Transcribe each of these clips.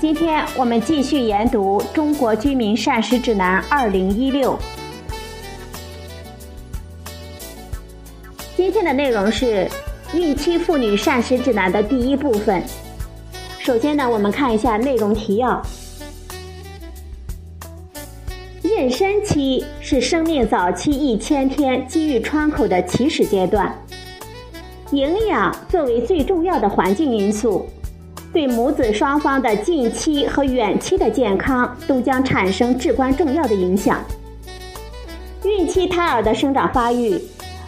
今天我们继续研读《中国居民膳食指南（二零一六）》。今天的内容是孕期妇女膳食指南的第一部分。首先呢，我们看一下内容提要。妊娠期是生命早期一千天机遇窗口的起始阶段，营养作为最重要的环境因素，对母子双方的近期和远期的健康都将产生至关重要的影响。孕期胎儿的生长发育、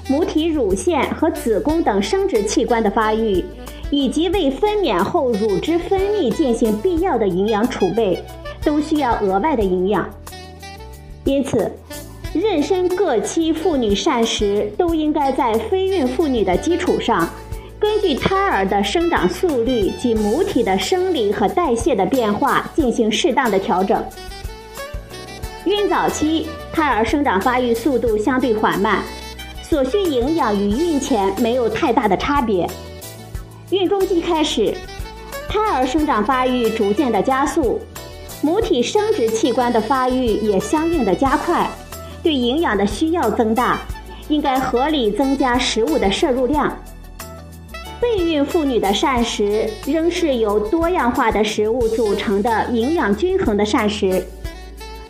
母体乳腺和子宫等生殖器官的发育，以及为分娩后乳汁分泌进行必要的营养储备，都需要额外的营养。因此，妊娠各期妇女膳食都应该在非孕妇女的基础上，根据胎儿的生长速率及母体的生理和代谢的变化进行适当的调整。孕早期胎儿生长发育速度相对缓慢，所需营养与孕前没有太大的差别。孕中期开始，胎儿生长发育逐渐的加速。母体生殖器官的发育也相应的加快，对营养的需要增大，应该合理增加食物的摄入量。备孕妇女的膳食仍是由多样化的食物组成的营养均衡的膳食，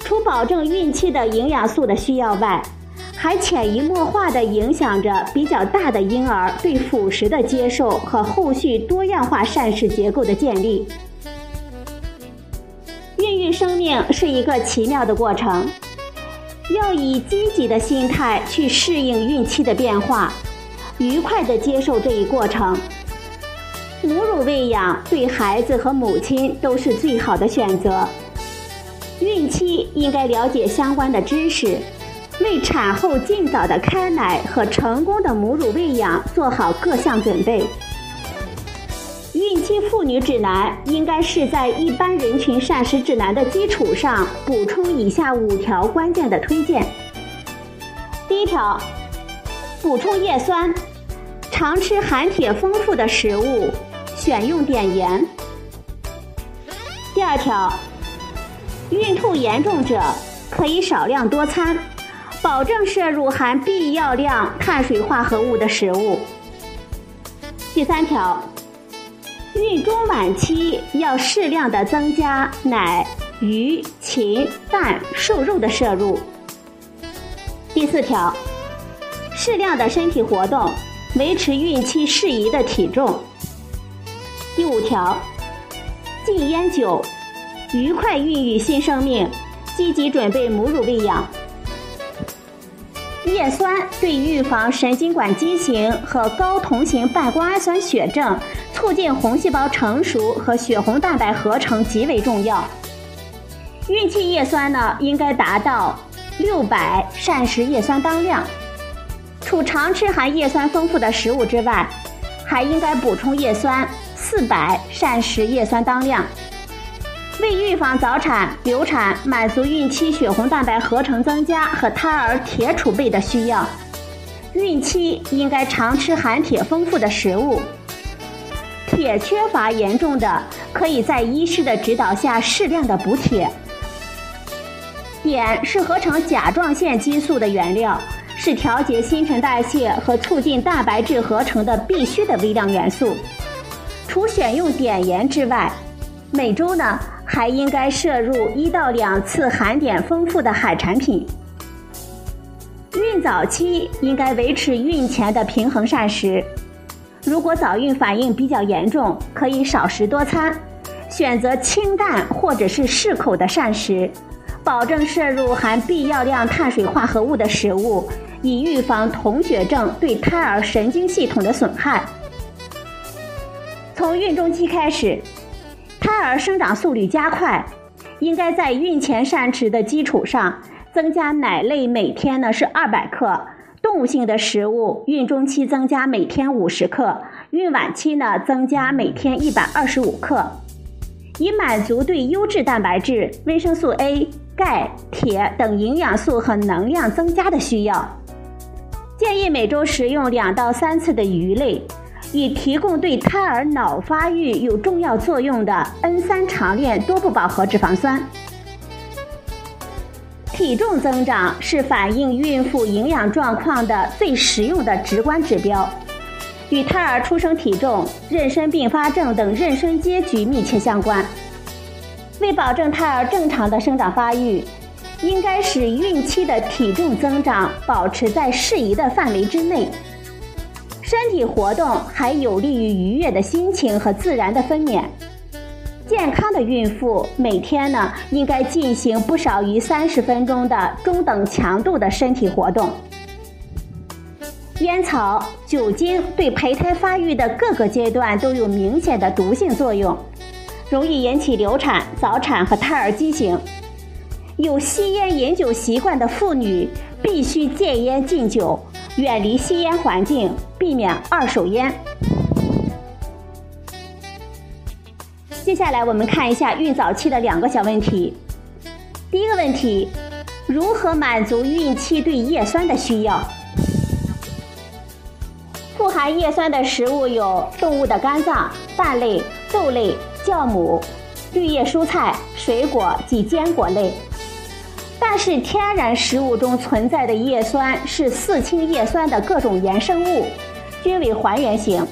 除保证孕期的营养素的需要外，还潜移默化地影响着比较大的婴儿对辅食的接受和后续多样化膳食结构的建立。孕育生命是一个奇妙的过程，要以积极的心态去适应孕期的变化，愉快地接受这一过程。母乳喂养对孩子和母亲都是最好的选择。孕期应该了解相关的知识，为产后尽早的开奶和成功的母乳喂养做好各项准备。孕期妇女指南应该是在一般人群膳食指南的基础上补充以下五条关键的推荐。第一条，补充叶酸，常吃含铁丰富的食物，选用碘盐。第二条，孕吐严重者可以少量多餐，保证摄入含必要量碳水化合物的食物。第三条。孕中晚期要适量的增加奶、鱼、禽、蛋、瘦肉的摄入。第四条，适量的身体活动，维持孕期适宜的体重。第五条，禁烟酒，愉快孕育新生命，积极准备母乳喂养。叶酸对预防神经管畸形和高同型半胱氨酸血症。促进红细胞成熟和血红蛋白合成极为重要。孕期叶酸呢，应该达到六百膳食叶酸当量。除常吃含叶酸丰富的食物之外，还应该补充叶酸四百膳食叶酸当量。为预防早产、流产，满足孕期血红蛋白合成增加和胎儿铁储备的需要，孕期应该常吃含铁丰富的食物。铁缺乏严重的，可以在医师的指导下适量的补铁。碘是合成甲状腺激素的原料，是调节新陈代谢和促进蛋白质合成的必须的微量元素。除选用碘盐之外，每周呢还应该摄入一到两次含碘丰富的海产品。孕早期应该维持孕前的平衡膳食。如果早孕反应比较严重，可以少食多餐，选择清淡或者是适口的膳食，保证摄入含必要量碳水化合物的食物，以预防同血症对胎儿神经系统的损害。从孕中期开始，胎儿生长速率加快，应该在孕前膳食的基础上，增加奶类，每天呢是二百克；动物性的食物，孕中期增加每天五十克，孕晚期呢增加每天一百二十五克，以满足对优质蛋白质、维生素 A、钙、铁等营养素和能量增加的需要。建议每周食用两到三次的鱼类，以提供对胎儿脑发育有重要作用的 N 三长链多不饱和脂肪酸。体重增长是反映孕妇营养状况的最实用的直观指标，与胎儿出生体重、妊娠并发症等妊娠结局密切相关。为保证胎儿正常的生长发育。应该使孕期的体重增长保持在适宜的范围之内。身体活动还有利于愉悦的心情和自然的分娩。健康的孕妇每天呢应该进行不少于三十分钟的中等强度的身体活动。烟草、酒精对胚胎发育的各个阶段都有明显的毒性作用，容易引起流产、早产和胎儿畸形。有吸烟饮酒习惯的妇女必须戒烟禁酒，远离吸烟环境，避免二手烟。接下来我们看一下孕早期的两个小问题。第一个问题，如何满足孕期对叶酸的需要？富含叶酸的食物有动物的肝脏、蛋类、豆类、酵母、绿叶蔬菜、水果及坚果类。但是天然食物中存在的叶酸是四氢叶酸的各种衍生物，均为还原型，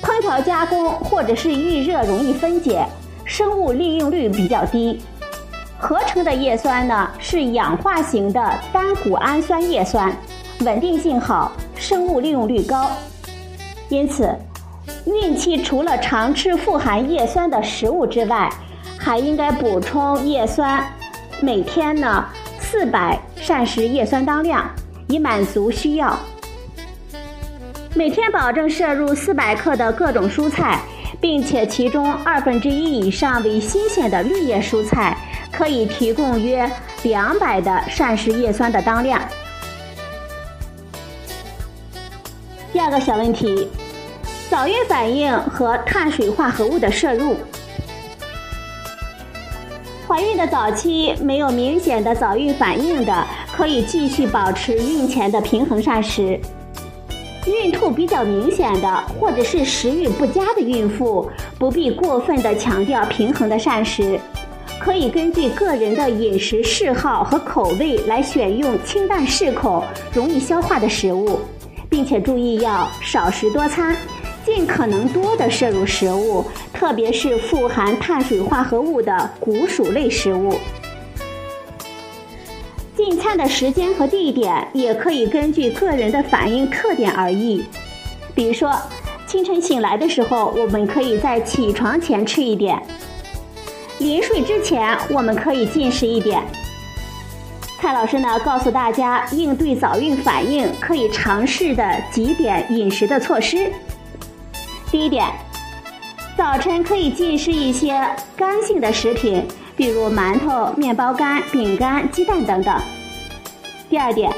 烹调加工或者是预热容易分解，生物利用率比较低。合成的叶酸呢是氧化型的单谷氨酸叶酸，稳定性好，生物利用率高。因此，孕期除了常吃富含叶酸的食物之外，还应该补充叶酸。每天呢，四百膳食叶酸当量，以满足需要。每天保证摄入四百克的各种蔬菜，并且其中二分之一以上为新鲜的绿叶蔬菜，可以提供约两百的膳食叶酸的当量。第二个小问题，早孕反应和碳水化合物的摄入。怀孕的早期没有明显的早孕反应的，可以继续保持孕前的平衡膳食。孕吐比较明显的，或者是食欲不佳的孕妇，不必过分的强调平衡的膳食，可以根据个人的饮食嗜好和口味来选用清淡适口、容易消化的食物，并且注意要少食多餐。尽可能多的摄入食物，特别是富含碳水化合物的谷薯类食物。进餐的时间和地点也可以根据个人的反应特点而异。比如说，清晨醒来的时候，我们可以在起床前吃一点；临睡之前，我们可以进食一点。蔡老师呢，告诉大家应对早孕反应可以尝试的几点饮食的措施。第一点，早晨可以进食一些干性的食品，比如馒头、面包干、饼干、鸡蛋等等。第二点，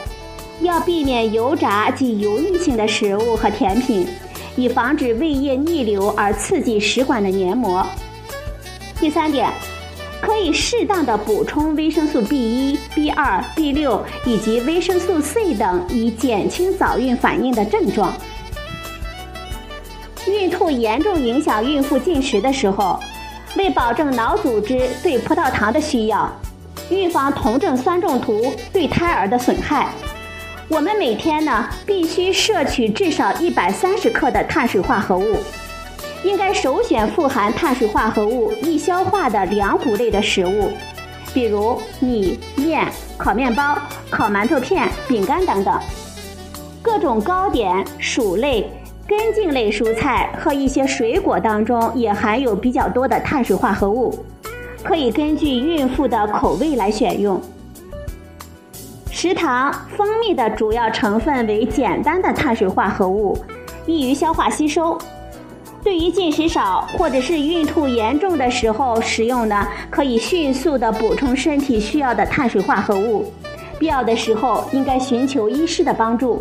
要避免油炸及油腻性的食物和甜品，以防止胃液逆流而刺激食管的黏膜。第三点，可以适当的补充维生素 B 一、B 二、B 六以及维生素 C 等，以减轻早孕反应的症状。孕吐严重影响孕妇进食的时候，为保证脑组织对葡萄糖的需要，预防酮症酸中毒对胎儿的损害，我们每天呢必须摄取至少一百三十克的碳水化合物，应该首选富含碳水化合物易消化的粮谷类的食物，比如米面、烤面包、烤馒头片、饼干等等，各种糕点、薯类。根茎类蔬菜和一些水果当中也含有比较多的碳水化合物，可以根据孕妇的口味来选用。食糖、蜂蜜的主要成分为简单的碳水化合物，易于消化吸收。对于进食少或者是孕吐严重的时候食用呢，可以迅速的补充身体需要的碳水化合物。必要的时候应该寻求医师的帮助。